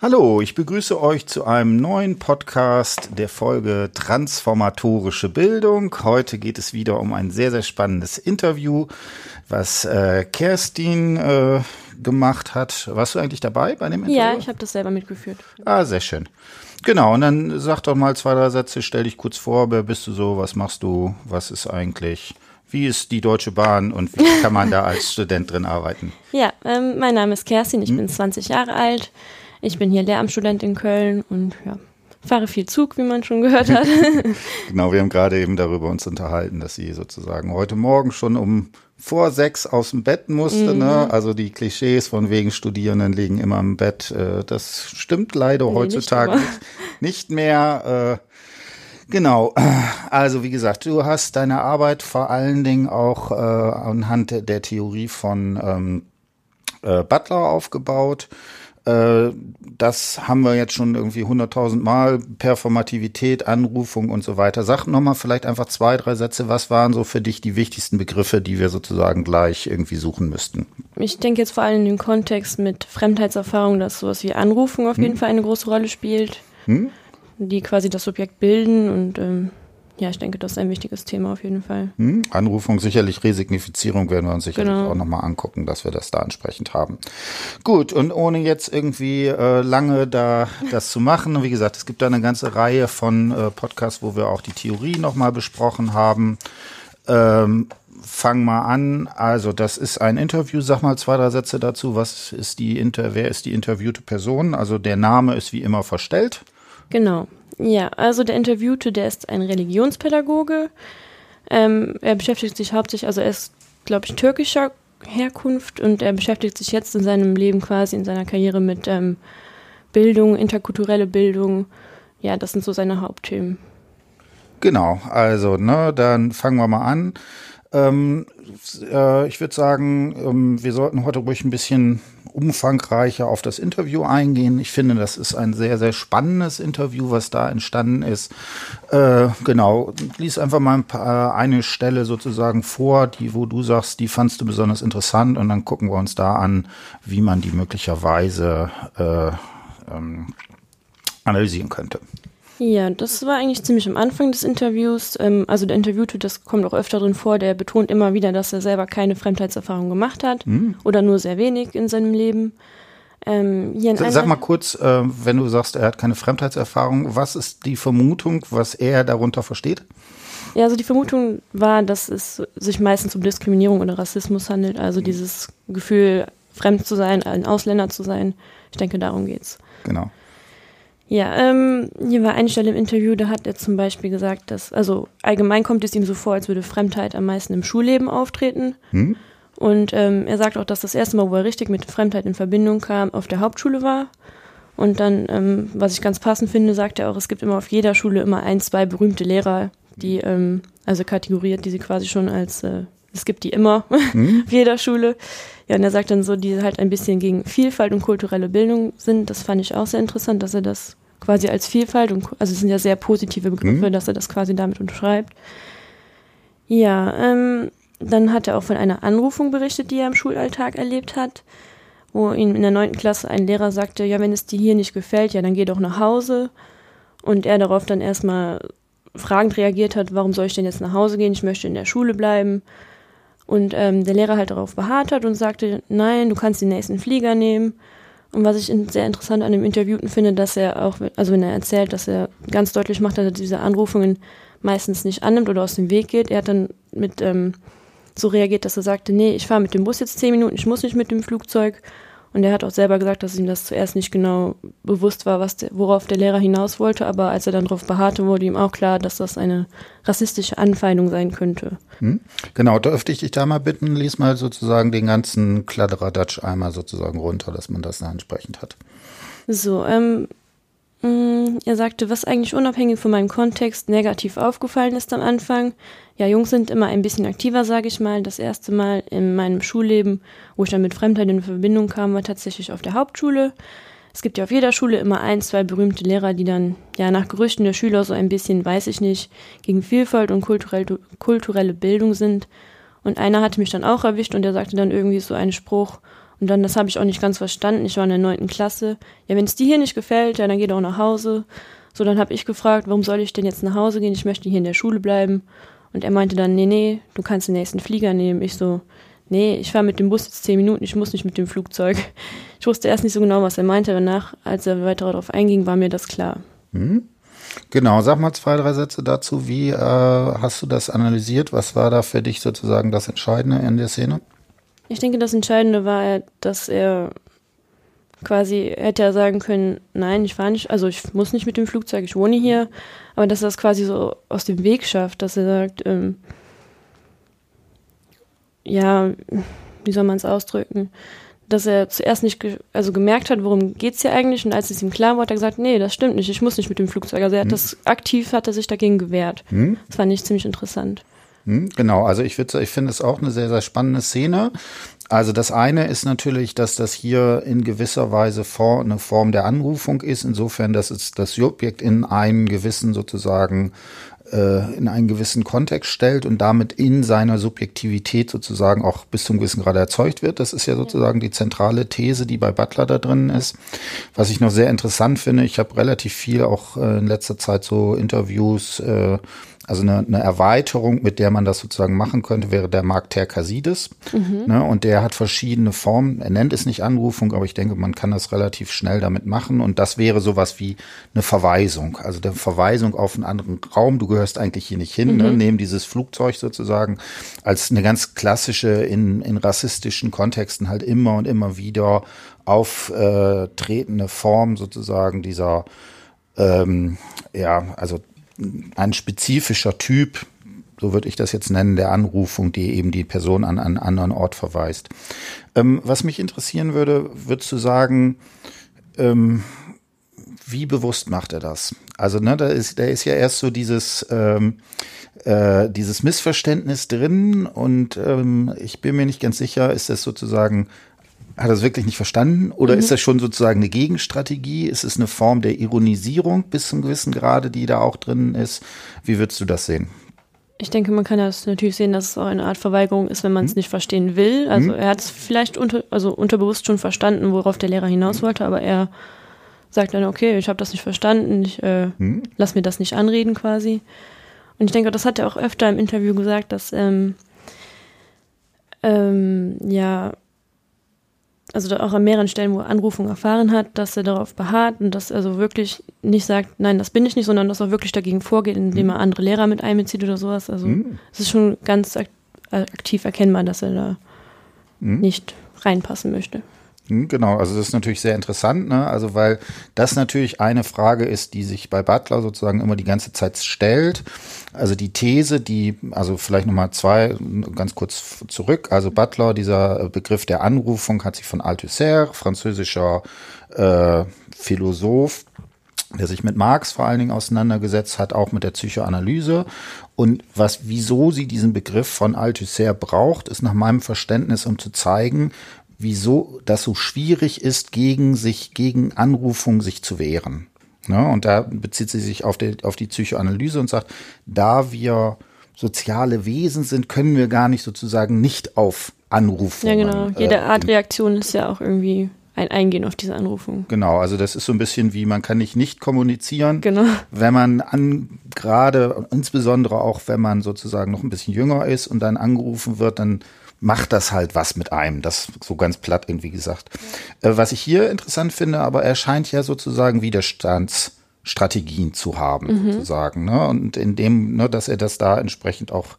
Hallo, ich begrüße euch zu einem neuen Podcast der Folge Transformatorische Bildung. Heute geht es wieder um ein sehr, sehr spannendes Interview, was äh, Kerstin äh, gemacht hat. Warst du eigentlich dabei bei dem Interview? Ja, ich habe das selber mitgeführt. Ah, sehr schön. Genau, und dann sag doch mal zwei, drei Sätze, stell dich kurz vor, wer bist du so, was machst du, was ist eigentlich, wie ist die Deutsche Bahn und wie kann man da als Student drin arbeiten? Ja, ähm, mein Name ist Kerstin, ich hm. bin 20 Jahre alt. Ich bin hier Lehramtsstudent in Köln und ja, fahre viel Zug, wie man schon gehört hat. genau, wir haben gerade eben darüber uns unterhalten, dass sie sozusagen heute Morgen schon um vor sechs aus dem Bett musste. Ne? Mhm. Ne? Also die Klischees von wegen Studierenden liegen immer im Bett. Äh, das stimmt leider nee, heutzutage nicht, nicht mehr. Äh, Genau, also wie gesagt, du hast deine Arbeit vor allen Dingen auch äh, anhand der Theorie von ähm, äh, Butler aufgebaut. Äh, das haben wir jetzt schon irgendwie hunderttausend Mal. Performativität, Anrufung und so weiter. Sag nochmal vielleicht einfach zwei, drei Sätze. Was waren so für dich die wichtigsten Begriffe, die wir sozusagen gleich irgendwie suchen müssten? Ich denke jetzt vor allem in dem Kontext mit Fremdheitserfahrung, dass sowas wie Anrufung auf jeden hm. Fall eine große Rolle spielt. Hm? Die quasi das Subjekt bilden und ähm, ja, ich denke, das ist ein wichtiges Thema auf jeden Fall. Hm, Anrufung, sicherlich Resignifizierung werden wir uns sicherlich genau. auch nochmal angucken, dass wir das da entsprechend haben. Gut, und ohne jetzt irgendwie äh, lange da das zu machen, wie gesagt, es gibt da eine ganze Reihe von äh, Podcasts, wo wir auch die Theorie nochmal besprochen haben. Ähm, fang mal an. Also, das ist ein Interview. Sag mal zwei, drei Sätze dazu. Was ist die Inter, wer ist die interviewte Person? Also, der Name ist wie immer verstellt. Genau. Ja, also der Interviewte, der ist ein Religionspädagoge. Ähm, er beschäftigt sich hauptsächlich, also er ist, glaube ich, türkischer Herkunft und er beschäftigt sich jetzt in seinem Leben quasi, in seiner Karriere mit ähm, Bildung, interkulturelle Bildung. Ja, das sind so seine Hauptthemen. Genau, also, ne, dann fangen wir mal an. Ähm, äh, ich würde sagen, ähm, wir sollten heute ruhig ein bisschen umfangreicher auf das Interview eingehen. Ich finde, das ist ein sehr, sehr spannendes Interview, was da entstanden ist. Äh, genau, lies einfach mal ein paar, eine Stelle sozusagen vor, die, wo du sagst, die fandst du besonders interessant und dann gucken wir uns da an, wie man die möglicherweise äh, ähm, analysieren könnte. Ja, das war eigentlich ziemlich am Anfang des Interviews. Ähm, also der Interviewte, das kommt auch öfter drin vor, der betont immer wieder, dass er selber keine Fremdheitserfahrung gemacht hat mhm. oder nur sehr wenig in seinem Leben. Ähm, Sag mal kurz, äh, wenn du sagst, er hat keine Fremdheitserfahrung, was ist die Vermutung, was er darunter versteht? Ja, also die Vermutung war, dass es sich meistens um Diskriminierung oder Rassismus handelt, also dieses Gefühl, fremd zu sein, ein Ausländer zu sein. Ich denke, darum geht's. Genau. Ja, ähm, hier war eine Stelle im Interview, da hat er zum Beispiel gesagt, dass, also allgemein kommt es ihm so vor, als würde Fremdheit am meisten im Schulleben auftreten. Hm? Und ähm, er sagt auch, dass das erste Mal, wo er richtig mit Fremdheit in Verbindung kam, auf der Hauptschule war. Und dann, ähm, was ich ganz passend finde, sagt er auch, es gibt immer auf jeder Schule immer ein, zwei berühmte Lehrer, die, ähm, also kategoriert, die sie quasi schon als, äh, es gibt die immer hm? auf jeder Schule. Ja, und er sagt dann so, die halt ein bisschen gegen Vielfalt und kulturelle Bildung sind. Das fand ich auch sehr interessant, dass er das quasi als Vielfalt und also es sind ja sehr positive Begriffe, mhm. dass er das quasi damit unterschreibt. Ja, ähm, dann hat er auch von einer Anrufung berichtet, die er im Schulalltag erlebt hat, wo ihm in der neunten Klasse ein Lehrer sagte, ja, wenn es dir hier nicht gefällt, ja, dann geh doch nach Hause. Und er darauf dann erstmal fragend reagiert hat, warum soll ich denn jetzt nach Hause gehen? Ich möchte in der Schule bleiben. Und ähm, der Lehrer halt darauf beharrt hat und sagte, nein, du kannst den nächsten Flieger nehmen. Und was ich sehr interessant an dem Interviewten finde, dass er auch, also wenn er erzählt, dass er ganz deutlich macht, dass er diese Anrufungen meistens nicht annimmt oder aus dem Weg geht. Er hat dann mit ähm, so reagiert, dass er sagte, nee, ich fahre mit dem Bus jetzt zehn Minuten, ich muss nicht mit dem Flugzeug. Und er hat auch selber gesagt, dass ihm das zuerst nicht genau bewusst war, was der, worauf der Lehrer hinaus wollte, aber als er dann darauf beharrte, wurde ihm auch klar, dass das eine rassistische Anfeindung sein könnte. Hm? Genau, dürfte ich dich da mal bitten, lies mal sozusagen den ganzen Kladderadatsch einmal sozusagen runter, dass man das dann entsprechend hat. So, ähm, er sagte, was eigentlich unabhängig von meinem Kontext negativ aufgefallen ist am Anfang. Ja, Jungs sind immer ein bisschen aktiver, sage ich mal. Das erste Mal in meinem Schulleben, wo ich dann mit Fremdheit in Verbindung kam, war tatsächlich auf der Hauptschule. Es gibt ja auf jeder Schule immer ein, zwei berühmte Lehrer, die dann, ja, nach Gerüchten der Schüler so ein bisschen, weiß ich nicht, gegen Vielfalt und kulturell, kulturelle Bildung sind. Und einer hatte mich dann auch erwischt und der sagte dann irgendwie so einen Spruch, Und dann, das habe ich auch nicht ganz verstanden. Ich war in der neunten Klasse. Ja, wenn es dir hier nicht gefällt, ja, dann geh doch nach Hause. So, dann habe ich gefragt, warum soll ich denn jetzt nach Hause gehen? Ich möchte hier in der Schule bleiben. Und er meinte dann, nee, nee, du kannst den nächsten Flieger nehmen. Ich so, nee, ich fahre mit dem Bus jetzt zehn Minuten, ich muss nicht mit dem Flugzeug. Ich wusste erst nicht so genau, was er meinte, danach, als er weiter darauf einging, war mir das klar. Hm. Genau, sag mal zwei, drei Sätze dazu. Wie äh, hast du das analysiert? Was war da für dich sozusagen das Entscheidende in der Szene? Ich denke, das Entscheidende war, dass er quasi hätte er sagen können, nein, ich fahre nicht, also ich muss nicht mit dem Flugzeug, ich wohne hier, aber dass er das quasi so aus dem Weg schafft, dass er sagt, ähm, ja, wie soll man es ausdrücken, dass er zuerst nicht ge also gemerkt hat, worum geht's hier eigentlich und als es ihm klar war, hat er gesagt, nee, das stimmt nicht, ich muss nicht mit dem Flugzeug. Also er hat hm. das aktiv, hat er sich dagegen gewehrt. Hm. Das fand ich ziemlich interessant. Hm, genau, also ich ich finde es auch eine sehr, sehr spannende Szene. Also das eine ist natürlich, dass das hier in gewisser Weise vor, eine Form der Anrufung ist, insofern, dass es das Subjekt in einen gewissen sozusagen äh, in einen gewissen Kontext stellt und damit in seiner Subjektivität sozusagen auch bis zum gewissen Grad erzeugt wird. Das ist ja sozusagen die zentrale These, die bei Butler da drin ist. Was ich noch sehr interessant finde, ich habe relativ viel auch äh, in letzter Zeit so Interviews äh, also eine, eine Erweiterung, mit der man das sozusagen machen könnte, wäre der Markt Terkasides. Mhm. Ne, und der hat verschiedene Formen. Er nennt es nicht Anrufung, aber ich denke, man kann das relativ schnell damit machen. Und das wäre sowas wie eine Verweisung. Also der Verweisung auf einen anderen Raum. Du gehörst eigentlich hier nicht hin. Ne? Mhm. Ne? Nehmen dieses Flugzeug sozusagen als eine ganz klassische in, in rassistischen Kontexten halt immer und immer wieder auftretende Form sozusagen dieser ähm, ja, also ein spezifischer Typ, so würde ich das jetzt nennen, der Anrufung, die eben die Person an einen anderen Ort verweist. Ähm, was mich interessieren würde, würdest du sagen, ähm, wie bewusst macht er das? Also, ne, da ist, da ist ja erst so dieses, ähm, äh, dieses Missverständnis drin und ähm, ich bin mir nicht ganz sicher, ist das sozusagen hat er es wirklich nicht verstanden? Oder mhm. ist das schon sozusagen eine Gegenstrategie? Ist es eine Form der Ironisierung bis zum gewissen Grade, die da auch drin ist? Wie würdest du das sehen? Ich denke, man kann das natürlich sehen, dass es auch eine Art Verweigerung ist, wenn man es mhm. nicht verstehen will. Also mhm. er hat es vielleicht unter, also unterbewusst schon verstanden, worauf der Lehrer hinaus wollte, aber er sagt dann, okay, ich habe das nicht verstanden, ich äh, mhm. lass mir das nicht anreden quasi. Und ich denke, das hat er auch öfter im Interview gesagt, dass ähm, ähm, ja also auch an mehreren Stellen, wo er Anrufung erfahren hat, dass er darauf beharrt und dass er so wirklich nicht sagt, nein, das bin ich nicht, sondern dass er wirklich dagegen vorgeht, indem mhm. er andere Lehrer mit einbezieht oder sowas. Also mhm. es ist schon ganz aktiv erkennbar, dass er da mhm. nicht reinpassen möchte. Hm, genau, also das ist natürlich sehr interessant, ne? Also weil das natürlich eine Frage ist, die sich bei Butler sozusagen immer die ganze Zeit stellt. Also die These, die, also vielleicht nochmal zwei, ganz kurz zurück. Also Butler, dieser Begriff der Anrufung, hat sich von Althusser, französischer äh, Philosoph, der sich mit Marx vor allen Dingen auseinandergesetzt hat, auch mit der Psychoanalyse. Und was, wieso sie diesen Begriff von Althusser braucht, ist nach meinem Verständnis, um zu zeigen, wieso das so schwierig ist, gegen sich, gegen Anrufung sich zu wehren. Ne? und da bezieht sie sich auf die, auf die Psychoanalyse und sagt, da wir soziale Wesen sind, können wir gar nicht sozusagen nicht auf Anrufung. Ja, genau. Jede äh, Art Reaktion ist ja auch irgendwie ein Eingehen auf diese Anrufung. Genau, also das ist so ein bisschen wie, man kann nicht nicht kommunizieren. Genau. Wenn man an, gerade, insbesondere auch wenn man sozusagen noch ein bisschen jünger ist und dann angerufen wird, dann macht das halt was mit einem. Das so ganz platt irgendwie gesagt. Äh, was ich hier interessant finde, aber er scheint ja sozusagen Widerstandsstrategien zu haben, mhm. sozusagen. Ne? Und in dem, ne, dass er das da entsprechend auch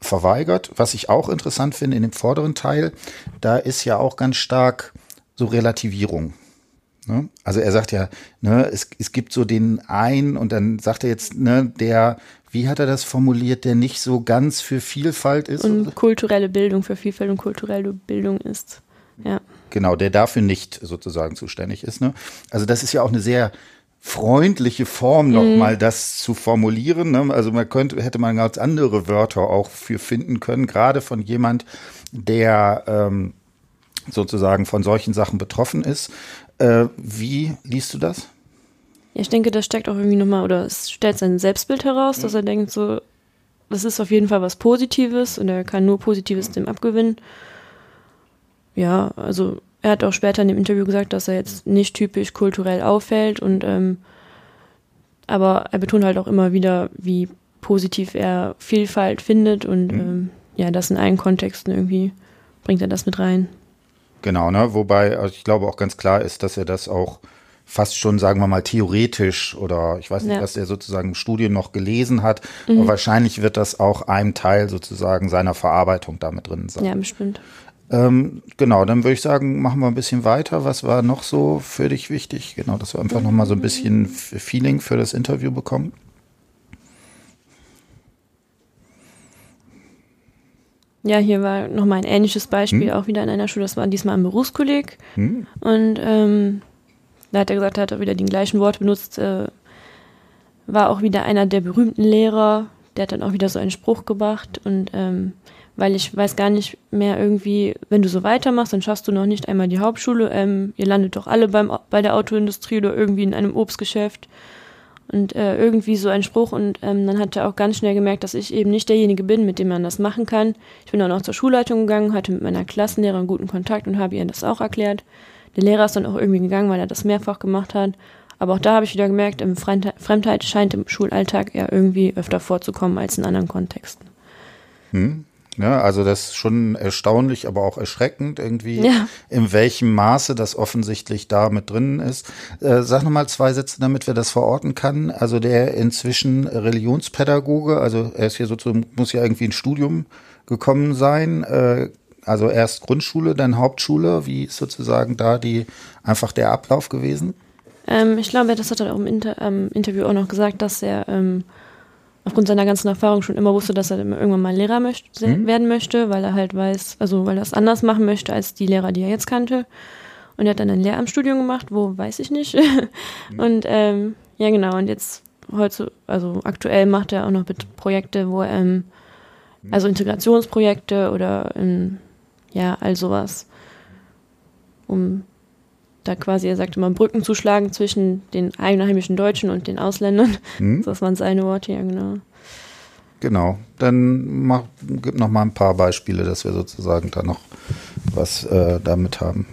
verweigert. Was ich auch interessant finde in dem vorderen Teil, da ist ja auch ganz stark so Relativierung. Ne? Also er sagt ja, ne, es, es gibt so den einen und dann sagt er jetzt, ne, der wie hat er das formuliert, der nicht so ganz für Vielfalt ist? Und kulturelle Bildung für Vielfalt und kulturelle Bildung ist. Ja. Genau, der dafür nicht sozusagen zuständig ist. Ne? Also das ist ja auch eine sehr freundliche Form nochmal mhm. das zu formulieren. Ne? Also man könnte, hätte man ganz andere Wörter auch für finden können, gerade von jemand, der ähm, sozusagen von solchen Sachen betroffen ist. Äh, wie liest du das? Ja, ich denke, das steckt auch irgendwie nochmal, oder es stellt sein Selbstbild heraus, dass er denkt, so, das ist auf jeden Fall was Positives und er kann nur Positives dem abgewinnen. Ja, also er hat auch später in dem Interview gesagt, dass er jetzt nicht typisch kulturell auffällt und ähm, aber er betont halt auch immer wieder, wie positiv er Vielfalt findet und mhm. ähm, ja, das in allen Kontexten irgendwie bringt er das mit rein. Genau, ne? Wobei also ich glaube auch ganz klar ist, dass er das auch fast schon, sagen wir mal, theoretisch oder ich weiß nicht, ja. was er sozusagen Studien noch gelesen hat, mhm. aber wahrscheinlich wird das auch ein Teil sozusagen seiner Verarbeitung damit drin sein. Ja, bestimmt. Ähm, genau, dann würde ich sagen, machen wir ein bisschen weiter. Was war noch so für dich wichtig? Genau, dass wir einfach mhm. nochmal so ein bisschen Feeling für das Interview bekommen. Ja, hier war nochmal ein ähnliches Beispiel, hm. auch wieder in einer Schule. Das war diesmal ein Berufskolleg. Hm. Und ähm, da hat er gesagt, er hat auch wieder die gleichen Worte benutzt. Äh, war auch wieder einer der berühmten Lehrer. Der hat dann auch wieder so einen Spruch gebracht. Und ähm, weil ich weiß gar nicht mehr irgendwie, wenn du so weitermachst, dann schaffst du noch nicht einmal die Hauptschule. Ähm, ihr landet doch alle beim, bei der Autoindustrie oder irgendwie in einem Obstgeschäft und äh, irgendwie so ein Spruch und ähm, dann hat er auch ganz schnell gemerkt, dass ich eben nicht derjenige bin, mit dem man das machen kann. Ich bin auch zur Schulleitung gegangen, hatte mit meiner Klassenlehrerin guten Kontakt und habe ihr das auch erklärt. Der Lehrer ist dann auch irgendwie gegangen, weil er das mehrfach gemacht hat. Aber auch da habe ich wieder gemerkt, im Fremdheit scheint im Schulalltag eher irgendwie öfter vorzukommen als in anderen Kontexten. Hm. Ja, also das ist schon erstaunlich, aber auch erschreckend irgendwie, ja. in welchem Maße das offensichtlich da mit drin ist. Äh, sag nochmal zwei Sätze, damit wir das verorten kann. Also der inzwischen Religionspädagoge, also er ist hier sozusagen, muss ja irgendwie ein Studium gekommen sein. Äh, also erst Grundschule, dann Hauptschule. Wie ist sozusagen da die einfach der Ablauf gewesen? Ähm, ich glaube, das hat er auch im Inter ähm, Interview auch noch gesagt, dass er ähm, aufgrund seiner ganzen Erfahrung schon immer wusste, dass er irgendwann mal Lehrer möchte, mhm. werden möchte, weil er halt weiß, also weil er es anders machen möchte als die Lehrer, die er jetzt kannte. Und er hat dann ein Lehramtsstudium gemacht, wo weiß ich nicht. mhm. Und ähm, ja genau, und jetzt heute, also aktuell macht er auch noch Projekte, wo er, ähm, mhm. also Integrationsprojekte oder ähm, ja, all sowas, um da quasi, er sagt immer, Brücken zu schlagen zwischen den einheimischen Deutschen und den Ausländern. Hm? Das waren seine Worte, ja, genau. Genau, dann mach, gib noch mal ein paar Beispiele, dass wir sozusagen da noch was äh, damit haben.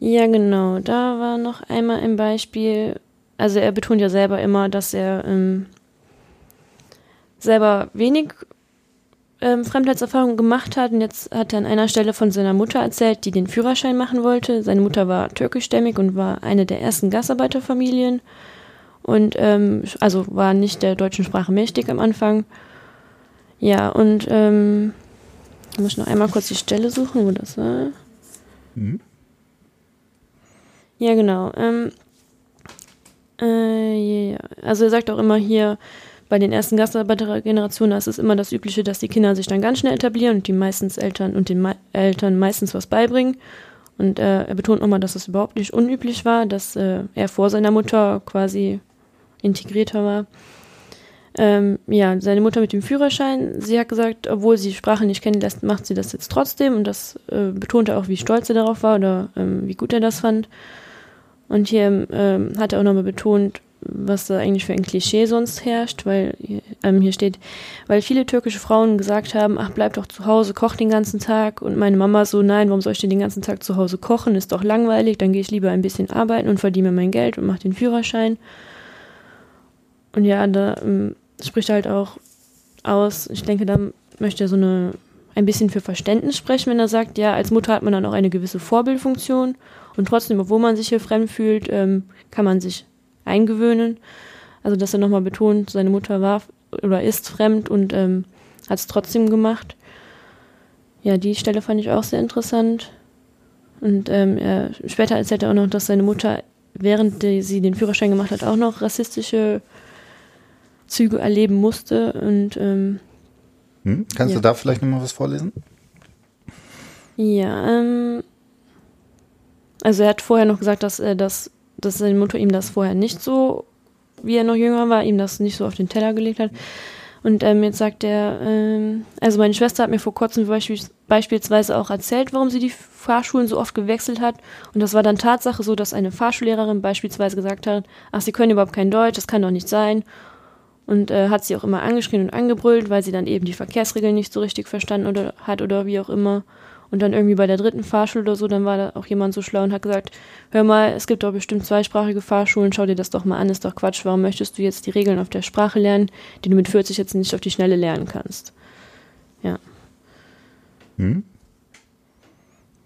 Ja, genau, da war noch einmal ein Beispiel. Also er betont ja selber immer, dass er ähm, selber wenig ähm, Fremdheitserfahrung gemacht hat. Und jetzt hat er an einer Stelle von seiner Mutter erzählt, die den Führerschein machen wollte. Seine Mutter war türkischstämmig und war eine der ersten Gastarbeiterfamilien. Und ähm, also war nicht der deutschen Sprache mächtig am Anfang. Ja, und ähm, ich muss noch einmal kurz die Stelle suchen, wo das war. Mhm. Ja, genau. Ähm, äh, yeah. Also er sagt auch immer hier, bei den ersten Gastarbeitergenerationen ist es immer das Übliche, dass die Kinder sich dann ganz schnell etablieren und die meistens Eltern und den Me Eltern meistens was beibringen. Und äh, er betont nochmal, dass es überhaupt nicht unüblich war, dass äh, er vor seiner Mutter quasi integrierter war. Ähm, ja, seine Mutter mit dem Führerschein, sie hat gesagt, obwohl sie Sprache nicht kennenlässt, macht sie das jetzt trotzdem und das äh, betonte auch, wie stolz er darauf war oder ähm, wie gut er das fand. Und hier ähm, hat er auch nochmal betont, was da eigentlich für ein Klischee sonst herrscht, weil ähm, hier steht, weil viele türkische Frauen gesagt haben, ach bleib doch zu Hause, koch den ganzen Tag. Und meine Mama so, nein, warum soll ich denn den ganzen Tag zu Hause kochen, ist doch langweilig, dann gehe ich lieber ein bisschen arbeiten und verdiene mein Geld und mache den Führerschein. Und ja, da ähm, spricht halt auch aus, ich denke, da möchte er so eine ein bisschen für Verständnis sprechen, wenn er sagt, ja, als Mutter hat man dann auch eine gewisse Vorbildfunktion. Und trotzdem, obwohl man sich hier fremd fühlt, ähm, kann man sich eingewöhnen. Also dass er nochmal betont, seine Mutter war oder ist fremd und ähm, hat es trotzdem gemacht. Ja, die Stelle fand ich auch sehr interessant. Und ähm, er, später erzählt er auch noch, dass seine Mutter, während die, sie den Führerschein gemacht hat, auch noch rassistische Züge erleben musste. Und ähm, hm? Kannst ja. du da vielleicht nochmal was vorlesen? Ja, ähm, also er hat vorher noch gesagt, dass er das dass seine Mutter ihm das vorher nicht so, wie er noch jünger war, ihm das nicht so auf den Teller gelegt hat. Und ähm, jetzt sagt er, ähm, also meine Schwester hat mir vor kurzem beispiels beispielsweise auch erzählt, warum sie die Fahrschulen so oft gewechselt hat. Und das war dann Tatsache so, dass eine Fahrschullehrerin beispielsweise gesagt hat, ach, sie können überhaupt kein Deutsch, das kann doch nicht sein. und äh, hat sie auch immer angeschrien und angebrüllt, weil sie dann eben die Verkehrsregeln nicht so richtig verstanden oder hat oder wie auch immer. Und dann irgendwie bei der dritten Fahrschule oder so, dann war da auch jemand so schlau und hat gesagt, hör mal, es gibt doch bestimmt zweisprachige Fahrschulen, schau dir das doch mal an, ist doch Quatsch, warum möchtest du jetzt die Regeln auf der Sprache lernen, die du mit 40 jetzt nicht auf die Schnelle lernen kannst? Ja. Hm?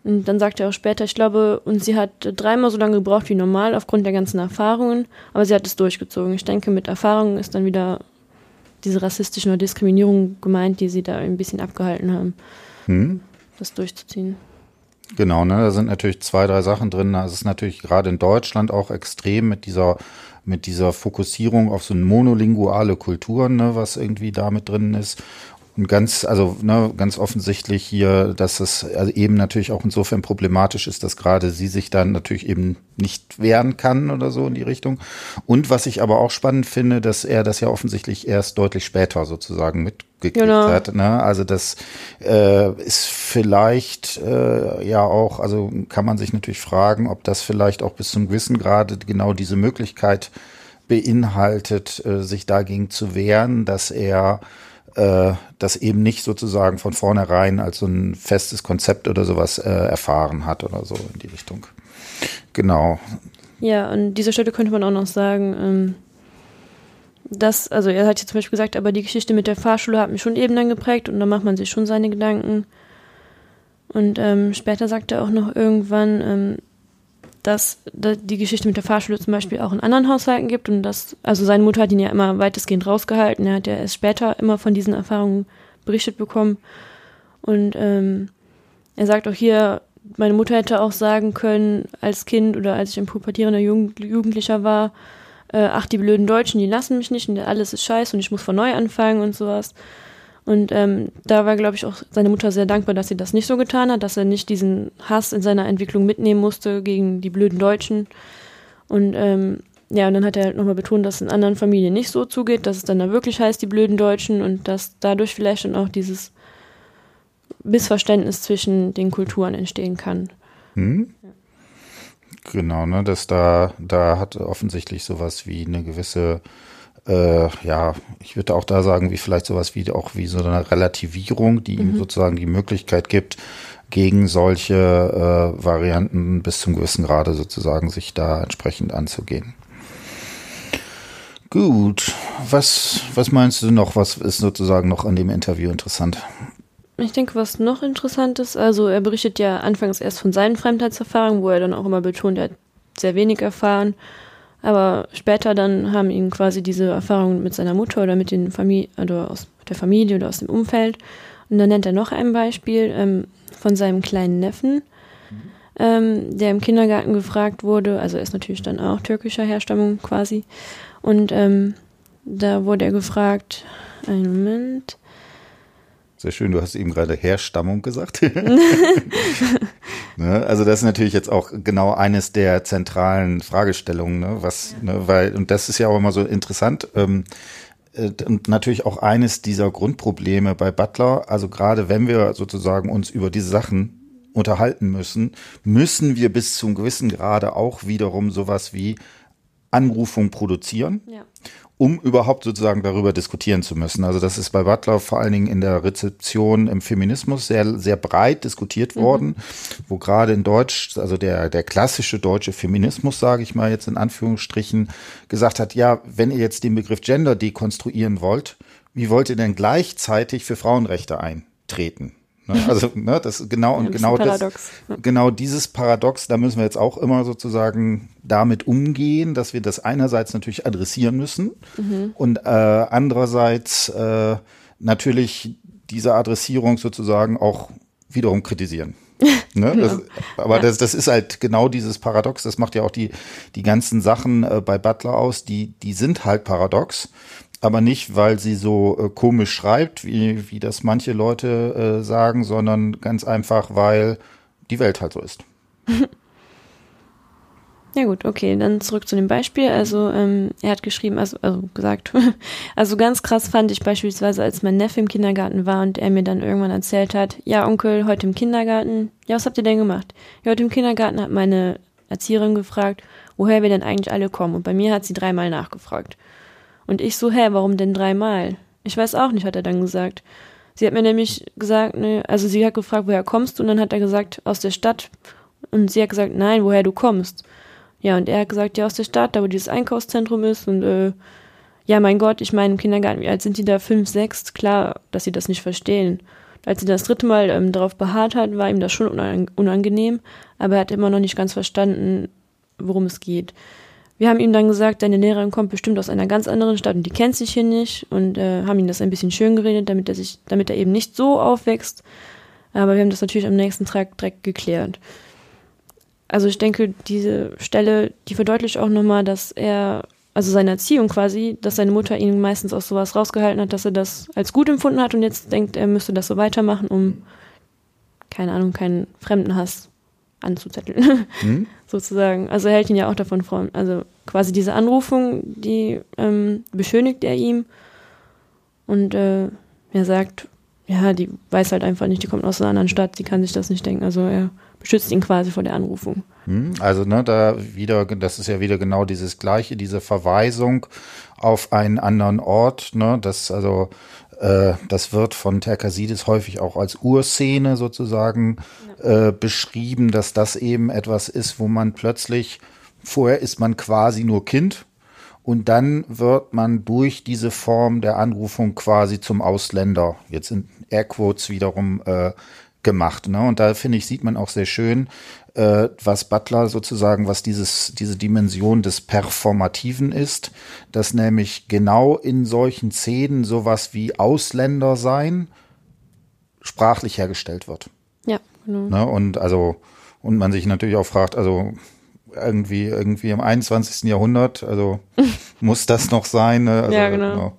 Und dann sagt er auch später, ich glaube, und sie hat dreimal so lange gebraucht wie normal aufgrund der ganzen Erfahrungen, aber sie hat es durchgezogen. Ich denke, mit Erfahrungen ist dann wieder diese rassistischen oder Diskriminierung gemeint, die sie da ein bisschen abgehalten haben, hm. Das durchzuziehen. Genau, ne, da sind natürlich zwei, drei Sachen drin. Es ist natürlich gerade in Deutschland auch extrem mit dieser mit dieser Fokussierung auf so monolinguale Kultur, ne, was irgendwie da mit drin ist. Und ganz, also ne, ganz offensichtlich hier, dass es also eben natürlich auch insofern problematisch ist, dass gerade sie sich dann natürlich eben nicht wehren kann oder so in die Richtung. Und was ich aber auch spannend finde, dass er das ja offensichtlich erst deutlich später sozusagen mitgekriegt genau. hat. Ne? Also das äh, ist vielleicht äh, ja auch, also kann man sich natürlich fragen, ob das vielleicht auch bis zum gewissen Grade genau diese Möglichkeit beinhaltet, äh, sich dagegen zu wehren, dass er äh, das eben nicht sozusagen von vornherein als so ein festes Konzept oder sowas äh, erfahren hat oder so in die Richtung. Genau. Ja, an dieser Stelle könnte man auch noch sagen, ähm, dass, also er hat ja zum Beispiel gesagt, aber die Geschichte mit der Fahrschule hat mich schon eben dann geprägt und da macht man sich schon seine Gedanken. Und ähm, später sagt er auch noch irgendwann, ähm, dass die Geschichte mit der Fahrschule zum Beispiel auch in anderen Haushalten gibt und dass, also seine Mutter hat ihn ja immer weitestgehend rausgehalten. Er hat ja erst später immer von diesen Erfahrungen berichtet bekommen. Und ähm, er sagt auch hier, meine Mutter hätte auch sagen können, als Kind oder als ich ein pubertierender Jugend Jugendlicher war, äh, ach, die blöden Deutschen, die lassen mich nicht und alles ist scheiße und ich muss von neu anfangen und sowas. Und ähm, da war, glaube ich, auch seine Mutter sehr dankbar, dass sie das nicht so getan hat, dass er nicht diesen Hass in seiner Entwicklung mitnehmen musste gegen die blöden Deutschen. Und ähm, ja, und dann hat er halt nochmal betont, dass es in anderen Familien nicht so zugeht, dass es dann da wirklich heißt, die blöden Deutschen und dass dadurch vielleicht dann auch dieses Missverständnis zwischen den Kulturen entstehen kann. Hm? Genau, ne, dass da, da hat offensichtlich sowas wie eine gewisse äh, ja, ich würde auch da sagen, wie vielleicht sowas wie auch wie so eine Relativierung, die mhm. ihm sozusagen die Möglichkeit gibt, gegen solche äh, Varianten bis zum gewissen Grade sozusagen sich da entsprechend anzugehen. Gut, was, was meinst du noch, was ist sozusagen noch an dem Interview interessant? Ich denke, was noch interessant ist, also er berichtet ja anfangs erst von seinen Fremdheitserfahrungen, wo er dann auch immer betont, er hat sehr wenig erfahren aber später dann haben ihn quasi diese Erfahrungen mit seiner Mutter oder mit den Familie oder aus der Familie oder aus dem Umfeld. Und dann nennt er noch ein Beispiel ähm, von seinem kleinen Neffen, ähm, der im Kindergarten gefragt wurde. Also er ist natürlich dann auch türkischer Herstammung quasi. Und ähm, da wurde er gefragt, einen Moment. Sehr schön, du hast eben gerade Herstammung gesagt. ne? Also das ist natürlich jetzt auch genau eines der zentralen Fragestellungen, ne? was, ja. ne? weil, und das ist ja auch immer so interessant, ähm, äh, und natürlich auch eines dieser Grundprobleme bei Butler, also gerade wenn wir sozusagen uns über diese Sachen unterhalten müssen, müssen wir bis zum gewissen Grade auch wiederum sowas wie Anrufung produzieren. Ja um überhaupt sozusagen darüber diskutieren zu müssen. Also das ist bei Butler vor allen Dingen in der Rezeption im Feminismus sehr, sehr breit diskutiert mhm. worden, mhm. wo gerade in Deutsch, also der, der klassische deutsche Feminismus, sage ich mal jetzt in Anführungsstrichen, gesagt hat, ja, wenn ihr jetzt den Begriff Gender dekonstruieren wollt, wie wollt ihr denn gleichzeitig für Frauenrechte eintreten? Ne? Also, ne, das genau und genau das, genau dieses Paradox, da müssen wir jetzt auch immer sozusagen damit umgehen, dass wir das einerseits natürlich adressieren müssen mhm. und äh, andererseits äh, natürlich diese Adressierung sozusagen auch wiederum kritisieren. Ne? Das, aber ja. das, das ist halt genau dieses Paradox. Das macht ja auch die, die ganzen Sachen äh, bei Butler aus. Die, die sind halt paradox aber nicht, weil sie so äh, komisch schreibt, wie, wie das manche Leute äh, sagen, sondern ganz einfach, weil die Welt halt so ist. Ja gut, okay, dann zurück zu dem Beispiel. Also ähm, er hat geschrieben, also, also gesagt, also ganz krass fand ich beispielsweise, als mein Neffe im Kindergarten war und er mir dann irgendwann erzählt hat, ja Onkel, heute im Kindergarten, ja was habt ihr denn gemacht? Ja, heute im Kindergarten hat meine Erzieherin gefragt, woher wir denn eigentlich alle kommen und bei mir hat sie dreimal nachgefragt. Und ich so, hä, warum denn dreimal? Ich weiß auch nicht, hat er dann gesagt. Sie hat mir nämlich gesagt, ne, also sie hat gefragt, woher kommst du? Und dann hat er gesagt, aus der Stadt. Und sie hat gesagt, nein, woher du kommst. Ja, und er hat gesagt, ja, aus der Stadt, da wo dieses Einkaufszentrum ist. Und äh, ja, mein Gott, ich meine, im Kindergarten, wie alt sind die da? Fünf, sechs? Klar, dass sie das nicht verstehen. Als sie das dritte Mal ähm, darauf beharrt hat, war ihm das schon unangenehm, aber er hat immer noch nicht ganz verstanden, worum es geht. Wir haben ihm dann gesagt, deine Lehrerin kommt bestimmt aus einer ganz anderen Stadt und die kennt sich hier nicht und äh, haben ihm das ein bisschen schön geredet, damit er sich, damit er eben nicht so aufwächst. Aber wir haben das natürlich am nächsten Tag direkt geklärt. Also ich denke, diese Stelle, die verdeutlicht auch nochmal, dass er, also seine Erziehung quasi, dass seine Mutter ihn meistens aus sowas rausgehalten hat, dass er das als gut empfunden hat und jetzt denkt, er müsste das so weitermachen, um, keine Ahnung, keinen Fremdenhass anzuzetteln, mhm. sozusagen. Also er hält ihn ja auch davon vor. Also quasi diese Anrufung, die ähm, beschönigt er ihm und äh, er sagt, ja, die weiß halt einfach nicht, die kommt aus einer anderen Stadt, sie kann sich das nicht denken. Also er beschützt ihn quasi vor der Anrufung. Mhm. Also ne, da wieder, das ist ja wieder genau dieses Gleiche, diese Verweisung auf einen anderen Ort. Ne, das also äh, das wird von Terkasidis häufig auch als Urszene sozusagen ja. äh, beschrieben, dass das eben etwas ist, wo man plötzlich, vorher ist man quasi nur Kind und dann wird man durch diese Form der Anrufung quasi zum Ausländer, jetzt in Airquotes wiederum äh, gemacht. Ne? Und da finde ich, sieht man auch sehr schön, äh, was Butler sozusagen, was dieses, diese Dimension des Performativen ist, dass nämlich genau in solchen Szenen sowas wie Ausländer sein sprachlich hergestellt wird. Ja, genau. Ne? Und also, und man sich natürlich auch fragt, also irgendwie, irgendwie im 21. Jahrhundert, also muss das noch sein? Ne? Also, ja, genau. genau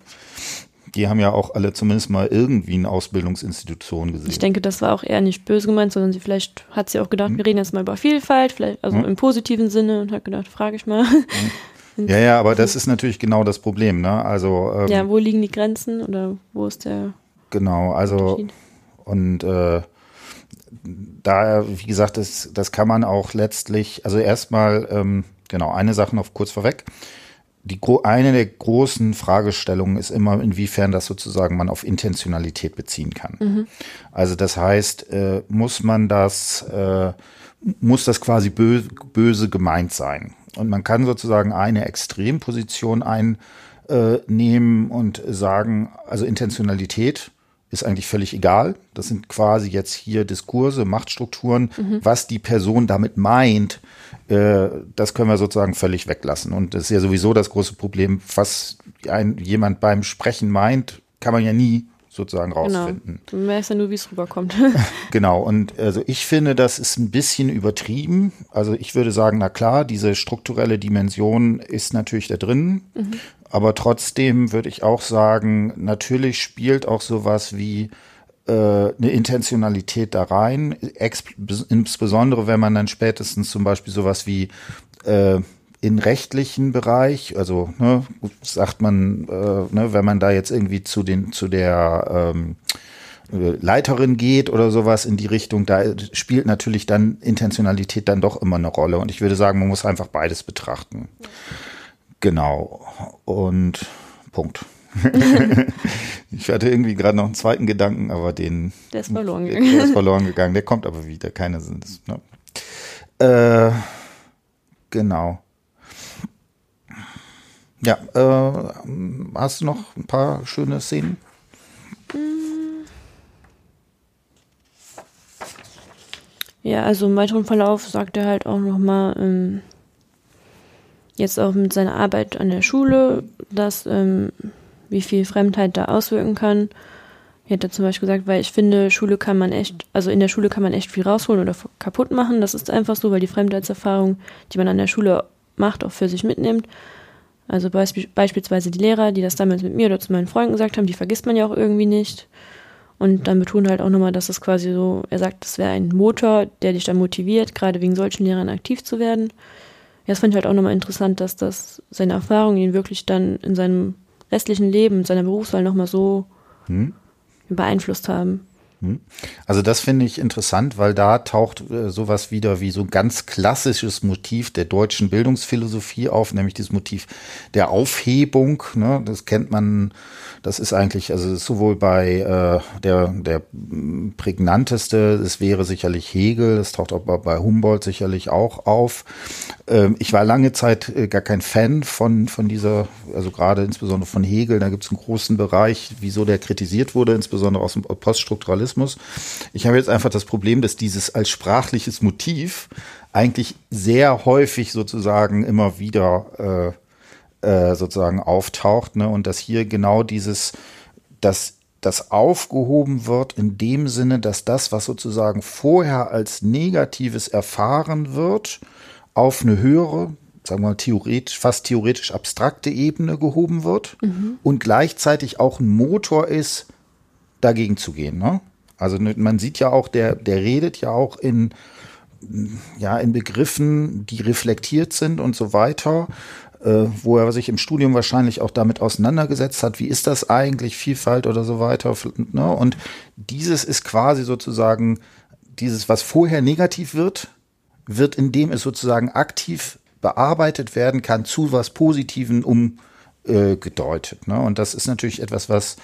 die haben ja auch alle zumindest mal irgendwie eine Ausbildungsinstitution gesehen. Ich denke, das war auch eher nicht böse gemeint, sondern sie vielleicht hat sie auch gedacht, hm. wir reden jetzt mal über Vielfalt, vielleicht also hm. im positiven Sinne und hat gedacht, frage ich mal. Hm. Ja, ja, aber das ist natürlich genau das Problem, ne? Also ähm, ja, wo liegen die Grenzen oder wo ist der? Genau, also und äh, da, wie gesagt, das, das kann man auch letztlich, also erstmal, ähm, genau, eine Sache noch kurz vorweg die, eine der großen Fragestellungen ist immer, inwiefern das sozusagen man auf Intentionalität beziehen kann. Mhm. Also das heißt, äh, muss man das, äh, muss das quasi böse, böse gemeint sein. Und man kann sozusagen eine Extremposition einnehmen und sagen, also Intentionalität ist eigentlich völlig egal. Das sind quasi jetzt hier Diskurse, Machtstrukturen. Mhm. Was die Person damit meint, äh, das können wir sozusagen völlig weglassen. Und das ist ja sowieso das große Problem, was ein, jemand beim Sprechen meint, kann man ja nie sozusagen genau. rausfinden. Genau. Man weiß ja nur, wie es rüberkommt. genau. Und also ich finde, das ist ein bisschen übertrieben. Also ich würde sagen, na klar, diese strukturelle Dimension ist natürlich da drin. Mhm. Aber trotzdem würde ich auch sagen, natürlich spielt auch sowas wie äh, eine Intentionalität da rein, insbesondere wenn man dann spätestens zum Beispiel sowas wie äh, in rechtlichen Bereich, also ne, sagt man, äh, ne, wenn man da jetzt irgendwie zu den zu der ähm, Leiterin geht oder sowas in die Richtung, da spielt natürlich dann Intentionalität dann doch immer eine Rolle. Und ich würde sagen, man muss einfach beides betrachten. Genau. Und Punkt. ich hatte irgendwie gerade noch einen zweiten Gedanken, aber den. Der ist verloren gegangen. Der ist verloren gegangen. Der kommt aber wieder. Keine sind es. Ne? Äh, genau. Ja, äh, hast du noch ein paar schöne Szenen? Ja, also im weiteren Verlauf sagt er halt auch nochmal, ähm, jetzt auch mit seiner Arbeit an der Schule, dass ähm, wie viel Fremdheit da auswirken kann. Hat da zum Beispiel gesagt, weil ich finde, Schule kann man echt, also in der Schule kann man echt viel rausholen oder kaputt machen. Das ist einfach so, weil die Fremdheitserfahrung, die man an der Schule macht, auch für sich mitnimmt. Also beisp beispielsweise die Lehrer, die das damals mit mir oder zu meinen Freunden gesagt haben, die vergisst man ja auch irgendwie nicht. Und dann betont halt auch nochmal, dass es quasi so, er sagt, das wäre ein Motor, der dich dann motiviert, gerade wegen solchen Lehrern aktiv zu werden. Ja, das fand ich halt auch nochmal interessant, dass das seine Erfahrungen ihn wirklich dann in seinem restlichen Leben, in seiner Berufswahl nochmal so hm? beeinflusst haben. Hm. Also das finde ich interessant, weil da taucht äh, sowas wieder wie so ein ganz klassisches Motiv der deutschen Bildungsphilosophie auf, nämlich dieses Motiv der Aufhebung. Ne? Das kennt man, das ist eigentlich, also sowohl bei äh, der, der prägnanteste, es wäre sicherlich Hegel, das taucht auch bei Humboldt sicherlich auch auf. Ähm, ich war lange Zeit äh, gar kein Fan von, von dieser, also gerade insbesondere von Hegel, da gibt es einen großen Bereich, wieso der kritisiert wurde, insbesondere aus dem Poststrukturalismus. Ich habe jetzt einfach das Problem, dass dieses als sprachliches Motiv eigentlich sehr häufig sozusagen immer wieder äh, äh, sozusagen auftaucht, ne? Und dass hier genau dieses, dass das aufgehoben wird in dem Sinne, dass das, was sozusagen vorher als Negatives erfahren wird, auf eine höhere, sagen wir mal, theoretisch, fast theoretisch abstrakte Ebene gehoben wird mhm. und gleichzeitig auch ein Motor ist, dagegen zu gehen. Ne? Also ne, man sieht ja auch, der, der redet ja auch in, ja, in Begriffen, die reflektiert sind und so weiter, äh, wo er sich im Studium wahrscheinlich auch damit auseinandergesetzt hat, wie ist das eigentlich, Vielfalt oder so weiter. Ne? Und dieses ist quasi sozusagen dieses, was vorher negativ wird, wird, indem es sozusagen aktiv bearbeitet werden kann, zu was Positiven umgedeutet. Äh, ne? Und das ist natürlich etwas, was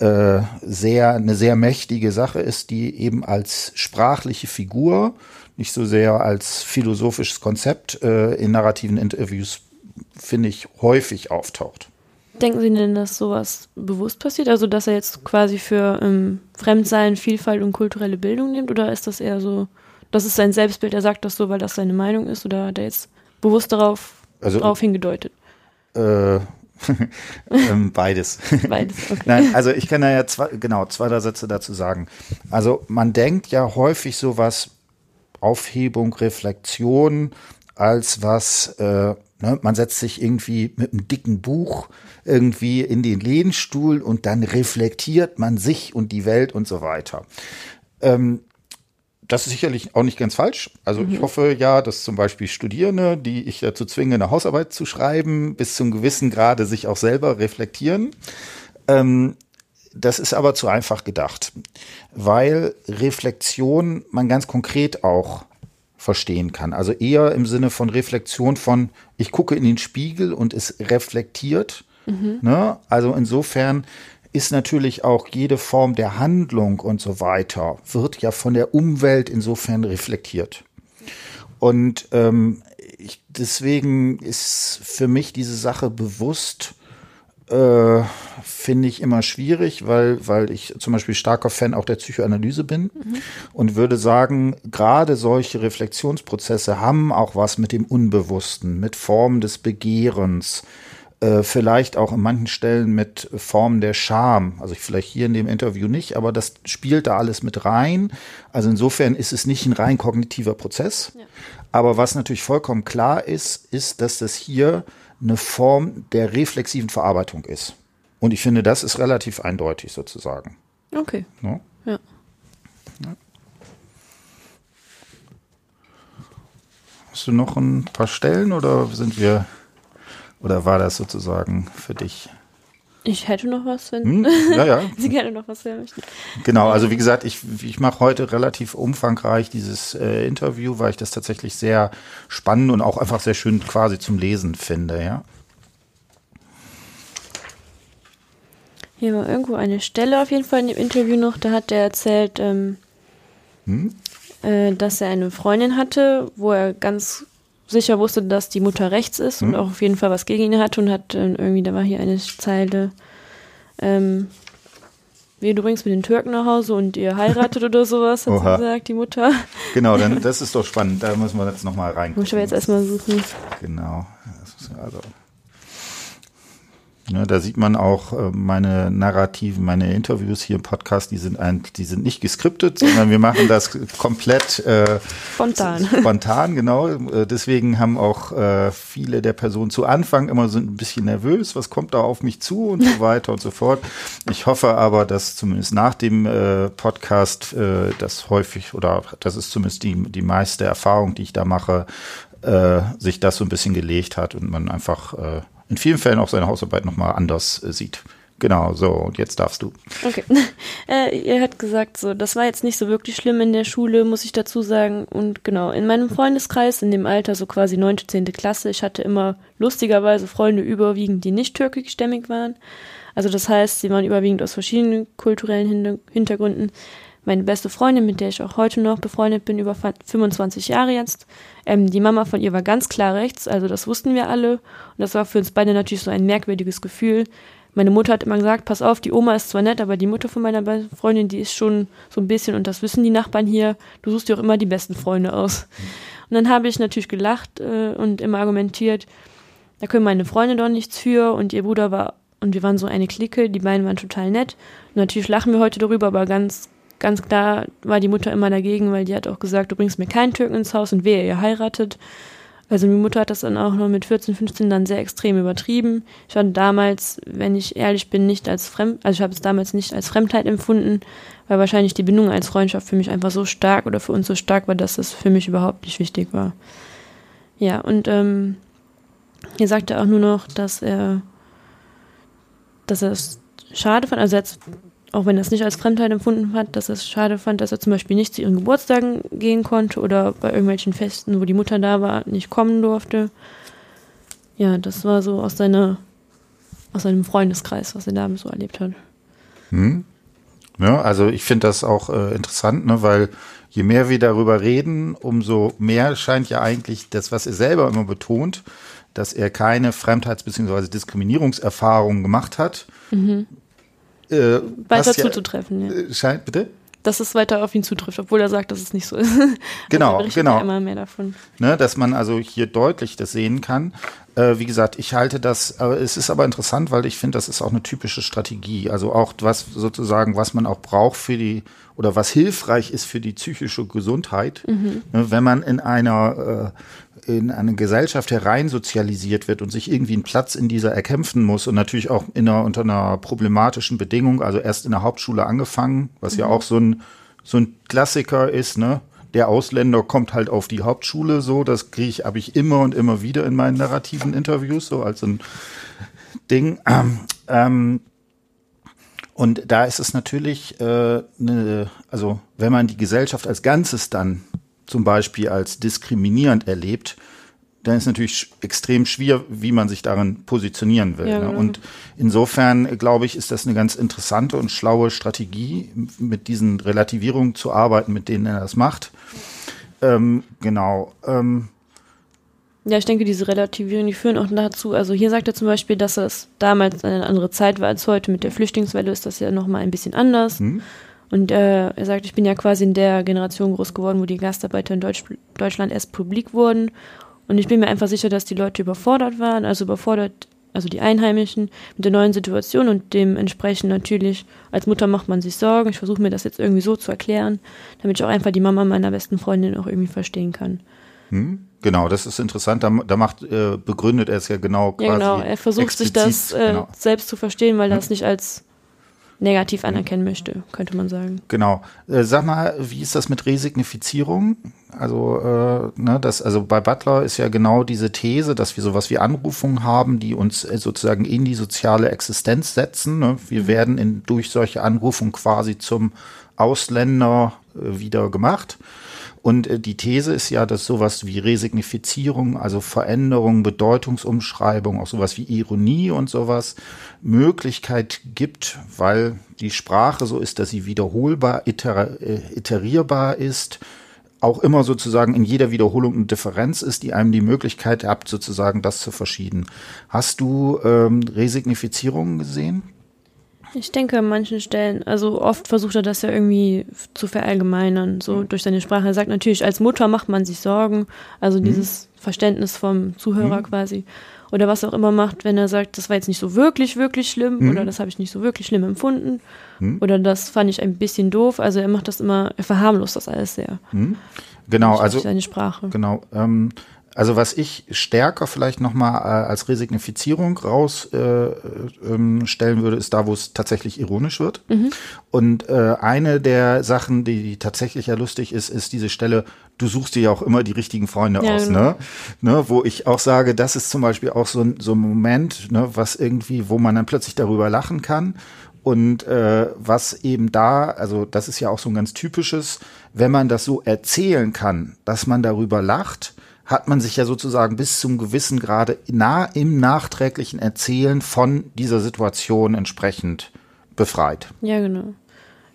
äh, sehr, eine sehr mächtige Sache ist, die eben als sprachliche Figur, nicht so sehr als philosophisches Konzept äh, in narrativen Interviews, finde ich, häufig auftaucht. Denken Sie denn, dass sowas bewusst passiert? Also, dass er jetzt quasi für ähm, Fremdsein, Vielfalt und kulturelle Bildung nimmt? Oder ist das eher so das ist sein Selbstbild, er sagt das so, weil das seine Meinung ist oder hat er jetzt bewusst darauf, also, darauf hingedeutet? Äh, ähm, beides. Beides, okay. Nein, also ich kann da ja zwei, genau, zwei, drei Sätze dazu sagen. Also man denkt ja häufig sowas, Aufhebung, Reflexion, als was, äh, ne, man setzt sich irgendwie mit einem dicken Buch irgendwie in den Lehnstuhl und dann reflektiert man sich und die Welt und so weiter. Ähm, das ist sicherlich auch nicht ganz falsch. Also mhm. ich hoffe ja, dass zum Beispiel Studierende, die ich dazu zwinge, eine Hausarbeit zu schreiben, bis zum gewissen Grade sich auch selber reflektieren. Ähm, das ist aber zu einfach gedacht, weil Reflexion man ganz konkret auch verstehen kann. Also eher im Sinne von Reflexion von, ich gucke in den Spiegel und es reflektiert. Mhm. Ne? Also insofern ist natürlich auch jede Form der Handlung und so weiter, wird ja von der Umwelt insofern reflektiert. Und ähm, ich, deswegen ist für mich diese Sache bewusst, äh, finde ich immer schwierig, weil, weil ich zum Beispiel starker Fan auch der Psychoanalyse bin mhm. und würde sagen, gerade solche Reflexionsprozesse haben auch was mit dem Unbewussten, mit Formen des Begehrens, äh, vielleicht auch in manchen Stellen mit Formen der Scham. Also vielleicht hier in dem Interview nicht, aber das spielt da alles mit rein. Also insofern ist es nicht ein rein kognitiver Prozess. Ja. Aber was natürlich vollkommen klar ist, ist, dass das hier eine Form der reflexiven Verarbeitung ist. Und ich finde, das ist relativ eindeutig sozusagen. Okay. No? Ja. ja. Hast du noch ein paar Stellen oder sind wir oder war das sozusagen für dich? Ich hätte noch was, wenn hm? ja, ja. Sie gerne noch was hören möchten. Genau, also wie gesagt, ich, ich mache heute relativ umfangreich dieses äh, Interview, weil ich das tatsächlich sehr spannend und auch einfach sehr schön quasi zum Lesen finde, ja. Hier war irgendwo eine Stelle auf jeden Fall in dem Interview noch, da hat er erzählt, ähm, hm? äh, dass er eine Freundin hatte, wo er ganz sicher wusste, dass die Mutter rechts ist mhm. und hm. auch auf jeden Fall was gegen ihn hat und hat äh, irgendwie, da war hier eine Zeile, ähm, wie du bringst mit den Türken nach Hause und ihr heiratet oder sowas, hat Oha. sie gesagt, die Mutter. Genau, dann das ist doch spannend, da müssen wir jetzt nochmal rein. Muss ich aber jetzt erstmal suchen. Genau. Also Ne, da sieht man auch äh, meine Narrativen, meine Interviews hier im Podcast, die sind ein, die sind nicht geskriptet, sondern wir machen das komplett äh, spontan. Spontan, genau. Äh, deswegen haben auch äh, viele der Personen zu Anfang immer so ein bisschen nervös, was kommt da auf mich zu und so weiter und so fort. Ich hoffe aber, dass zumindest nach dem äh, Podcast äh, das häufig oder das ist zumindest die, die meiste Erfahrung, die ich da mache, sich das so ein bisschen gelegt hat und man einfach in vielen Fällen auch seine Hausarbeit nochmal anders äh, sieht. Genau, so, und jetzt darfst du. Okay. Äh, ihr hat gesagt, so, das war jetzt nicht so wirklich schlimm in der Schule, muss ich dazu sagen. Und genau, in meinem Freundeskreis, in dem Alter, so quasi 9., 10. Klasse, ich hatte immer lustigerweise Freunde überwiegend, die nicht türkischstämmig waren. Also das heißt, sie waren überwiegend aus verschiedenen kulturellen Hintergründen. Meine beste Freundin, mit der ich auch heute noch befreundet bin, über 25 Jahre jetzt, ähm, die Mama von ihr war ganz klar rechts, also das wussten wir alle. Und das war für uns beide natürlich so ein merkwürdiges Gefühl, meine Mutter hat immer gesagt, pass auf, die Oma ist zwar nett, aber die Mutter von meiner Freundin, die ist schon so ein bisschen, und das wissen die Nachbarn hier, du suchst dir auch immer die besten Freunde aus. Und dann habe ich natürlich gelacht äh, und immer argumentiert, da können meine Freunde doch nichts für und ihr Bruder war, und wir waren so eine Clique, die beiden waren total nett. Und natürlich lachen wir heute darüber, aber ganz, ganz klar war die Mutter immer dagegen, weil die hat auch gesagt, du bringst mir keinen Türken ins Haus und wer ihr heiratet. Also meine Mutter hat das dann auch noch mit 14, 15 dann sehr extrem übertrieben. Ich fand damals, wenn ich ehrlich bin, nicht als Fremd, also ich habe es damals nicht als Fremdheit empfunden, weil wahrscheinlich die Bindung als Freundschaft für mich einfach so stark oder für uns so stark war, dass das für mich überhaupt nicht wichtig war. Ja, und ähm, er sagte auch nur noch, dass er, dass er es schade fand, also er hat auch wenn er es nicht als Fremdheit empfunden hat, dass er es schade fand, dass er zum Beispiel nicht zu ihren Geburtstagen gehen konnte oder bei irgendwelchen Festen, wo die Mutter da war, nicht kommen durfte. Ja, das war so aus seiner, aus seinem Freundeskreis, was er da so erlebt hat. Hm. Ja, also ich finde das auch äh, interessant, ne, weil je mehr wir darüber reden, umso mehr scheint ja eigentlich das, was er selber immer betont, dass er keine Fremdheits- bzw. Diskriminierungserfahrungen gemacht hat. Mhm äh, weiter zuzutreffen. Ja. Äh, scheint, bitte? Dass es weiter auf ihn zutrifft, obwohl er sagt, dass es nicht so ist. Genau, also genau. immer mehr davon. Ne, dass man also hier deutlich das sehen kann. Äh, wie gesagt, ich halte das, aber es ist aber interessant, weil ich finde, das ist auch eine typische Strategie. Also auch was sozusagen, was man auch braucht für die oder was hilfreich ist für die psychische Gesundheit, mhm. ne, wenn man in einer äh, in eine Gesellschaft hereinsozialisiert wird und sich irgendwie einen Platz in dieser erkämpfen muss und natürlich auch in einer, unter einer problematischen Bedingung, also erst in der Hauptschule angefangen, was mhm. ja auch so ein, so ein Klassiker ist, ne? Der Ausländer kommt halt auf die Hauptschule so, das kriege ich, habe ich immer und immer wieder in meinen narrativen Interviews, so als ein Ding. Ähm, ähm, und da ist es natürlich, äh, ne, also wenn man die Gesellschaft als Ganzes dann zum Beispiel als diskriminierend erlebt, dann ist natürlich extrem schwer, wie man sich darin positionieren will. Ja, ne? Genau. Und insofern, glaube ich, ist das eine ganz interessante und schlaue Strategie, mit diesen Relativierungen zu arbeiten, mit denen er das macht. Ähm, genau. Ähm, ja, ich denke, diese Relativierungen, die führen auch dazu, also hier sagt er zum Beispiel, dass es damals eine andere Zeit war als heute. Mit der Flüchtlingswelle ist das ja nochmal ein bisschen anders. Hm. Und äh, er sagt, ich bin ja quasi in der Generation groß geworden, wo die Gastarbeiter in Deutsch, Deutschland erst publik wurden. Und ich bin mir einfach sicher, dass die Leute überfordert waren, also überfordert, also die Einheimischen mit der neuen Situation und dementsprechend natürlich, als Mutter macht man sich Sorgen. Ich versuche mir das jetzt irgendwie so zu erklären, damit ich auch einfach die Mama meiner besten Freundin auch irgendwie verstehen kann. Hm, genau, das ist interessant. Da, da macht, äh, begründet er es ja genau quasi. Ja, genau. Er versucht explizit, sich das äh, genau. selbst zu verstehen, weil hm. das nicht als negativ anerkennen möchte, könnte man sagen. Genau. Äh, sag mal, wie ist das mit Resignifizierung? Also, äh, ne, das, also bei Butler ist ja genau diese These, dass wir sowas wie Anrufungen haben, die uns äh, sozusagen in die soziale Existenz setzen. Ne? Wir mhm. werden in, durch solche Anrufungen quasi zum Ausländer äh, wieder gemacht. Und äh, die These ist ja, dass sowas wie Resignifizierung, also Veränderung, Bedeutungsumschreibung, auch sowas wie Ironie und sowas Möglichkeit gibt, weil die Sprache so ist, dass sie wiederholbar, iter äh, iterierbar ist, auch immer sozusagen in jeder Wiederholung eine Differenz ist, die einem die Möglichkeit habt, sozusagen das zu verschieden. Hast du ähm, Resignifizierungen gesehen? Ich denke an manchen Stellen, also oft versucht er das ja irgendwie zu verallgemeinern, so mhm. durch seine Sprache. Er sagt natürlich, als Mutter macht man sich Sorgen, also mhm. dieses Verständnis vom Zuhörer mhm. quasi. Oder was auch immer macht, wenn er sagt, das war jetzt nicht so wirklich, wirklich schlimm mhm. oder das habe ich nicht so wirklich schlimm empfunden mhm. oder das fand ich ein bisschen doof. Also er macht das immer, er verharmlost das alles sehr. Mhm. Genau, also seine Sprache. Genau. Ähm, Also was ich stärker vielleicht nochmal äh, als Resignifizierung rausstellen äh, ähm, würde, ist da, wo es tatsächlich ironisch wird. Mhm. Und äh, eine der Sachen, die, die tatsächlich ja lustig ist, ist diese Stelle, du suchst dir ja auch immer die richtigen Freunde ja, aus, genau. ne? ne? Wo ich auch sage, das ist zum Beispiel auch so, so ein Moment, ne, was irgendwie, wo man dann plötzlich darüber lachen kann. Und äh, was eben da, also das ist ja auch so ein ganz typisches, wenn man das so erzählen kann, dass man darüber lacht, hat man sich ja sozusagen bis zum gewissen Grade nah im nachträglichen Erzählen von dieser Situation entsprechend befreit. Ja, genau.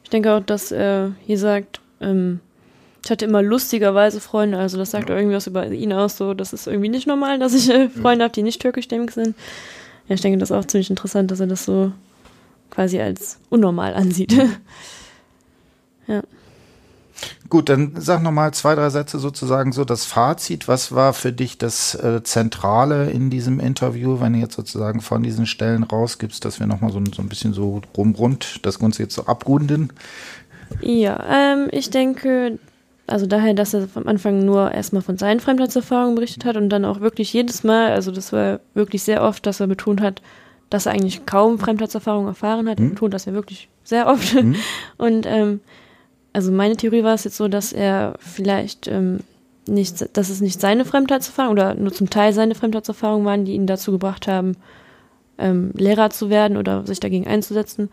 Ich denke auch, dass er hier sagt, ähm, ich hatte immer lustigerweise Freunde, also das sagt ja. irgendwie was über ihn aus, so, das ist irgendwie nicht normal, dass ich äh, Freunde habe, die nicht türkischstämmig sind. Ja, ich denke, das ist auch ziemlich interessant, dass er das so quasi als unnormal ansieht. ja. Gut, dann sag noch mal zwei, drei Sätze sozusagen so das Fazit. Was war für dich das äh, Zentrale in diesem Interview, wenn du jetzt sozusagen von diesen Stellen rausgibst, dass wir noch mal so, so ein bisschen so rumrund das Ganze jetzt so abrunden? Ja, ähm, ich denke, also daher, dass er am Anfang nur erstmal von seinen Fremdheitserfahrungen berichtet hat und dann auch wirklich jedes Mal, also das war wirklich sehr oft, dass er betont hat, dass er eigentlich kaum Fremdheitserfahrungen erfahren hat. Er mhm. betont das ja wirklich sehr oft. Mhm. Und ähm, also meine Theorie war es jetzt so, dass er vielleicht ähm, nicht, dass es nicht seine Fremdheitserfahrung oder nur zum Teil seine Fremdheitserfahrungen waren, die ihn dazu gebracht haben, ähm, Lehrer zu werden oder sich dagegen einzusetzen,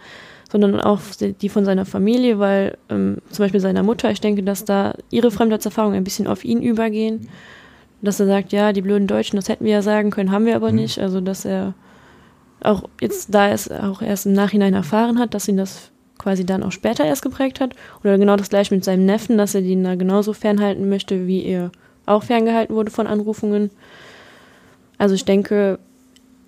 sondern auch die von seiner Familie, weil ähm, zum Beispiel seiner Mutter, ich denke, dass da ihre Fremdheitserfahrungen ein bisschen auf ihn übergehen. Dass er sagt, ja, die blöden Deutschen, das hätten wir ja sagen können, haben wir aber mhm. nicht. Also dass er auch jetzt, da er es auch erst im Nachhinein erfahren hat, dass ihn das quasi dann auch später erst geprägt hat. Oder genau das gleiche mit seinem Neffen, dass er ihn da genauso fernhalten möchte, wie er auch ferngehalten wurde von Anrufungen. Also ich denke,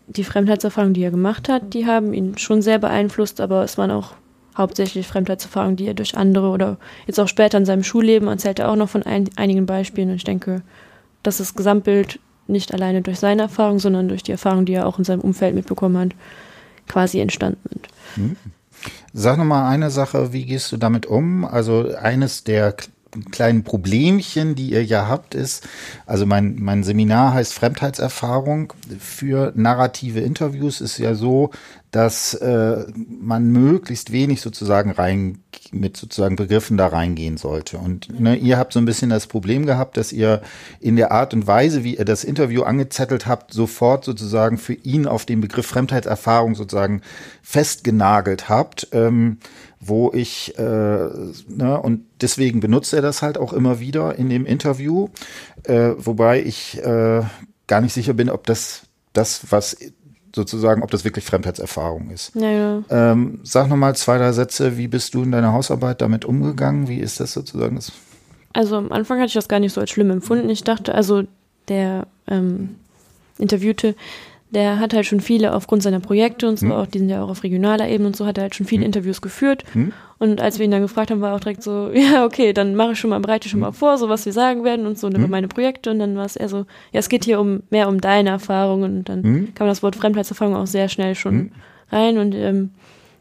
die Fremdheitserfahrungen, die er gemacht hat, die haben ihn schon sehr beeinflusst, aber es waren auch hauptsächlich Fremdheitserfahrungen, die er durch andere oder jetzt auch später in seinem Schulleben erzählt er auch noch von ein, einigen Beispielen. Und ich denke, dass das Gesamtbild nicht alleine durch seine Erfahrung, sondern durch die Erfahrung, die er auch in seinem Umfeld mitbekommen hat, quasi entstanden sind. Mhm. Sag noch mal eine Sache, wie gehst du damit um? Also eines der kleinen Problemchen, die ihr ja habt, ist, also mein, mein Seminar heißt Fremdheitserfahrung. Für narrative Interviews ist ja so, dass äh, man möglichst wenig sozusagen rein mit sozusagen Begriffen da reingehen sollte. Und ne, ihr habt so ein bisschen das Problem gehabt, dass ihr in der Art und Weise, wie ihr das Interview angezettelt habt, sofort sozusagen für ihn auf den Begriff Fremdheitserfahrung sozusagen festgenagelt habt. Ähm, wo ich, äh, ne, und deswegen benutzt er das halt auch immer wieder in dem Interview, äh, wobei ich äh, gar nicht sicher bin, ob das das, was sozusagen, ob das wirklich Fremdheitserfahrung ist. Ja, ja. Ähm, sag nochmal zwei, drei Sätze, wie bist du in deiner Hausarbeit damit umgegangen? Wie ist das sozusagen? Das also am Anfang hatte ich das gar nicht so als schlimm empfunden. Ich dachte, also der ähm, Interviewte, der hat halt schon viele aufgrund seiner Projekte und so, hm. auch, die sind ja auch auf regionaler Ebene und so, hat er halt schon viele hm. Interviews geführt. Hm. Und als wir ihn dann gefragt haben, war er auch direkt so, ja, okay, dann mache ich schon mal, bereite ich schon mal hm. vor, so was wir sagen werden und so über hm. meine Projekte. Und dann war es eher so, ja, es geht hier um mehr um deine Erfahrungen. Und dann hm. kam das Wort Fremdheitserfahrung auch sehr schnell schon rein. Und ähm,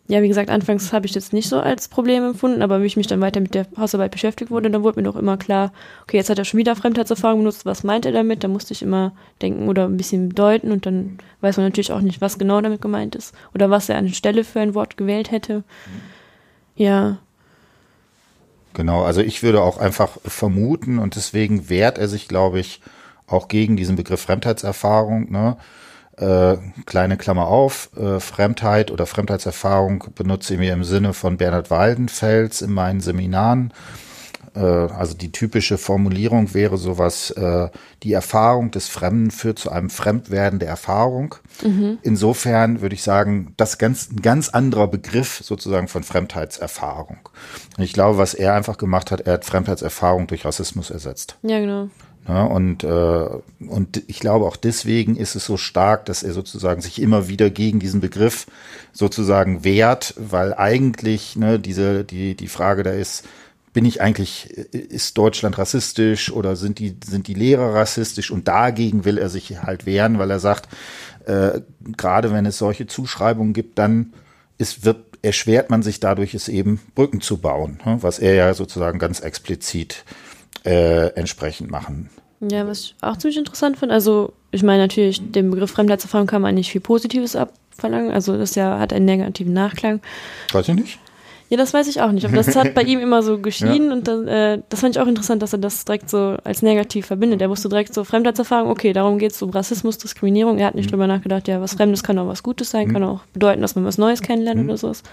ja, wie gesagt, anfangs habe ich das nicht so als Problem empfunden, aber wie ich mich dann weiter mit der Hausarbeit beschäftigt wurde, dann wurde mir doch immer klar, okay, jetzt hat er schon wieder Fremdheitserfahrung benutzt, was meint er damit? Da musste ich immer denken oder ein bisschen deuten und dann weiß man natürlich auch nicht, was genau damit gemeint ist oder was er anstelle für ein Wort gewählt hätte. Ja. Genau, also ich würde auch einfach vermuten und deswegen wehrt er sich, glaube ich, auch gegen diesen Begriff Fremdheitserfahrung, ne? Äh, kleine Klammer auf, äh, Fremdheit oder Fremdheitserfahrung benutze ich mir im Sinne von Bernhard Waldenfels in meinen Seminaren. Äh, also die typische Formulierung wäre sowas, äh, die Erfahrung des Fremden führt zu einem Fremdwerden der Erfahrung. Mhm. Insofern würde ich sagen, das ist ganz, ein ganz anderer Begriff sozusagen von Fremdheitserfahrung. Und ich glaube, was er einfach gemacht hat, er hat Fremdheitserfahrung durch Rassismus ersetzt. Ja, genau. Ja, und, äh, und ich glaube auch deswegen ist es so stark, dass er sozusagen sich immer wieder gegen diesen Begriff sozusagen wehrt, weil eigentlich ne, diese, die, die Frage da ist, bin ich eigentlich, ist Deutschland rassistisch oder sind die, sind die Lehrer rassistisch? Und dagegen will er sich halt wehren, weil er sagt, äh, gerade wenn es solche Zuschreibungen gibt, dann ist, wird, erschwert man sich dadurch, es eben Brücken zu bauen, ne, was er ja sozusagen ganz explizit äh, entsprechend machen Ja, was ich auch ziemlich interessant finde, also ich meine natürlich, dem Begriff Fremdheitserfahrung kann man nicht viel Positives abverlangen, also das ja hat einen negativen Nachklang. Weiß ich nicht. Ja, das weiß ich auch nicht, aber das hat bei ihm immer so geschieden ja. und dann, äh, das fand ich auch interessant, dass er das direkt so als negativ verbindet. Er wusste direkt so Fremdheitserfahrung, okay, darum geht es um Rassismus, Diskriminierung. Er hat nicht mhm. drüber nachgedacht, ja, was Fremdes kann auch was Gutes sein, mhm. kann auch bedeuten, dass man was Neues kennenlernt mhm. oder sowas.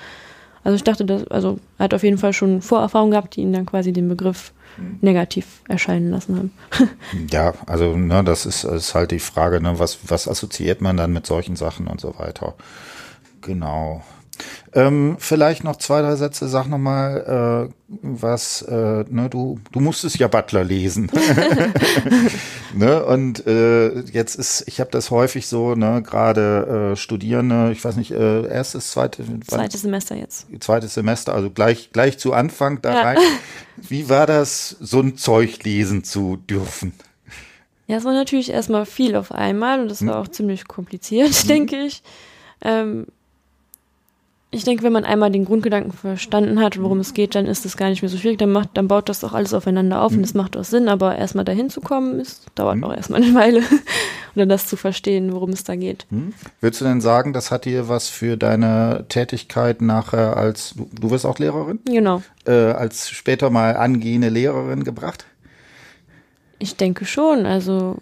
Also ich dachte, dass, also er hat auf jeden Fall schon Vorerfahrungen gehabt, die ihn dann quasi den Begriff negativ erscheinen lassen haben. ja, also ne, das ist, ist halt die Frage, ne, was, was assoziiert man dann mit solchen Sachen und so weiter. Genau. Ähm, vielleicht noch zwei, drei Sätze. Sag noch mal, äh, was, äh, ne, du, du musstest ja Butler lesen. ne, und äh, jetzt ist, ich habe das häufig so, ne, gerade äh, Studierende, ich weiß nicht, äh, erstes, zweites, zweites Semester jetzt. Zweites Semester, also gleich, gleich zu Anfang da ja. rein. Wie war das, so ein Zeug lesen zu dürfen? Ja, es war natürlich erstmal viel auf einmal und das war hm. auch ziemlich kompliziert, hm. denke ich. Ähm, ich denke, wenn man einmal den Grundgedanken verstanden hat, worum es geht, dann ist es gar nicht mehr so schwierig. Dann, macht, dann baut das auch alles aufeinander auf mhm. und es macht auch Sinn. Aber erstmal dahin zu kommen, ist, dauert mhm. auch erstmal eine Weile. Oder das zu verstehen, worum es da geht. Mhm. Würdest du denn sagen, das hat dir was für deine Tätigkeit nachher als, du, du wirst auch Lehrerin? Genau. Äh, als später mal angehende Lehrerin gebracht? Ich denke schon. Also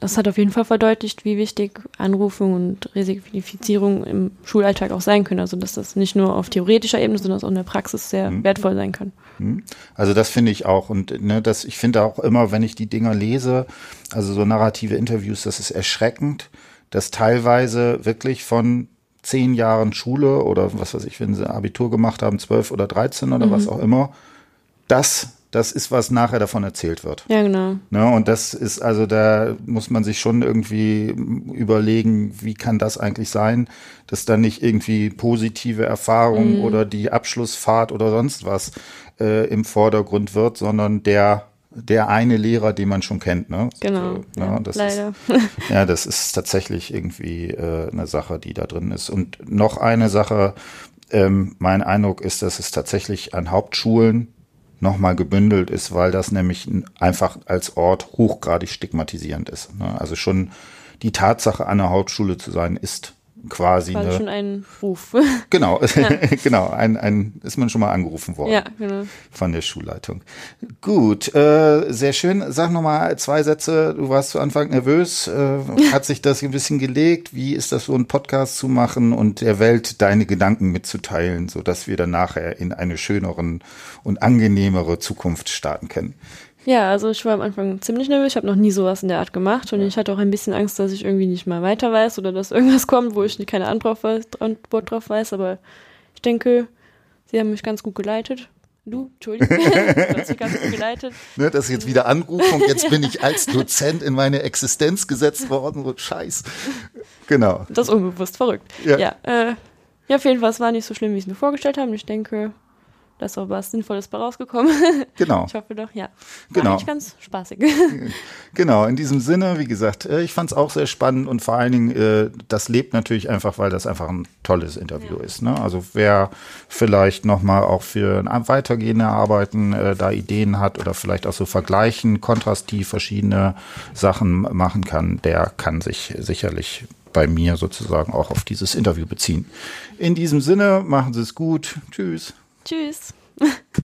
das hat auf jeden Fall verdeutlicht, wie wichtig Anrufung und Resignifikation im Schulalltag auch sein können. Also dass das nicht nur auf theoretischer Ebene, sondern auch in der Praxis sehr mhm. wertvoll sein kann. Mhm. Also das finde ich auch. Und ne, das, ich finde auch immer, wenn ich die Dinger lese, also so narrative Interviews, das ist erschreckend, dass teilweise wirklich von zehn Jahren Schule oder was weiß ich, wenn sie Abitur gemacht haben, zwölf oder dreizehn oder mhm. was auch immer, das das ist, was nachher davon erzählt wird. Ja, genau. Ne, und das ist, also da muss man sich schon irgendwie überlegen, wie kann das eigentlich sein, dass da nicht irgendwie positive Erfahrungen mhm. oder die Abschlussfahrt oder sonst was äh, im Vordergrund wird, sondern der der eine Lehrer, den man schon kennt. Ne? Genau. So, ne? Ja, das leider. Ist, ja, das ist tatsächlich irgendwie äh, eine Sache, die da drin ist. Und noch eine Sache, ähm, mein Eindruck ist, dass es tatsächlich an Hauptschulen nochmal gebündelt ist, weil das nämlich einfach als Ort hochgradig stigmatisierend ist. Ne? Also schon die Tatsache, an der Hauptschule zu sein, ist quasi, quasi eine, schon ein Ruf. Genau, ja. genau, ein, ein, ist man schon mal angerufen worden ja, genau. von der Schulleitung. Gut, äh, sehr schön. Sag nochmal zwei Sätze. Du warst zu Anfang nervös. Äh, hat sich das ein bisschen gelegt? Wie ist das so, einen Podcast zu machen und der Welt deine Gedanken mitzuteilen, so dass wir dann nachher in eine schöneren und angenehmere Zukunft starten können? Ja, also ich war am Anfang ziemlich nervös. Ich habe noch nie sowas in der Art gemacht und ja. ich hatte auch ein bisschen Angst, dass ich irgendwie nicht mal weiter weiß oder dass irgendwas kommt, wo ich keine Antwort, drauf weiß. Aber ich denke, sie haben mich ganz gut geleitet. Du, Entschuldigung, du hast mich ganz gut geleitet. Ne, das ist jetzt wieder Anrufung. Jetzt bin ich als Dozent in meine Existenz gesetzt worden. So Scheiß. Genau. Das ist unbewusst verrückt. Ja, ja, äh, ja auf jeden Fall, es war nicht so schlimm, wie ich es mir vorgestellt habe. Ich denke, da ist auch was Sinnvolles bei rausgekommen. Genau. Ich hoffe doch, ja. War genau. ganz spaßig. Genau, in diesem Sinne, wie gesagt, äh, ich fand es auch sehr spannend und vor allen Dingen, äh, das lebt natürlich einfach, weil das einfach ein tolles Interview ja. ist. Ne? Also wer vielleicht nochmal auch für weitergehende Arbeiten äh, da Ideen hat oder vielleicht auch so vergleichen, kontrastiv verschiedene Sachen machen kann, der kann sich sicherlich bei mir sozusagen auch auf dieses Interview beziehen. In diesem Sinne, machen Sie es gut. Tschüss. Tschüss.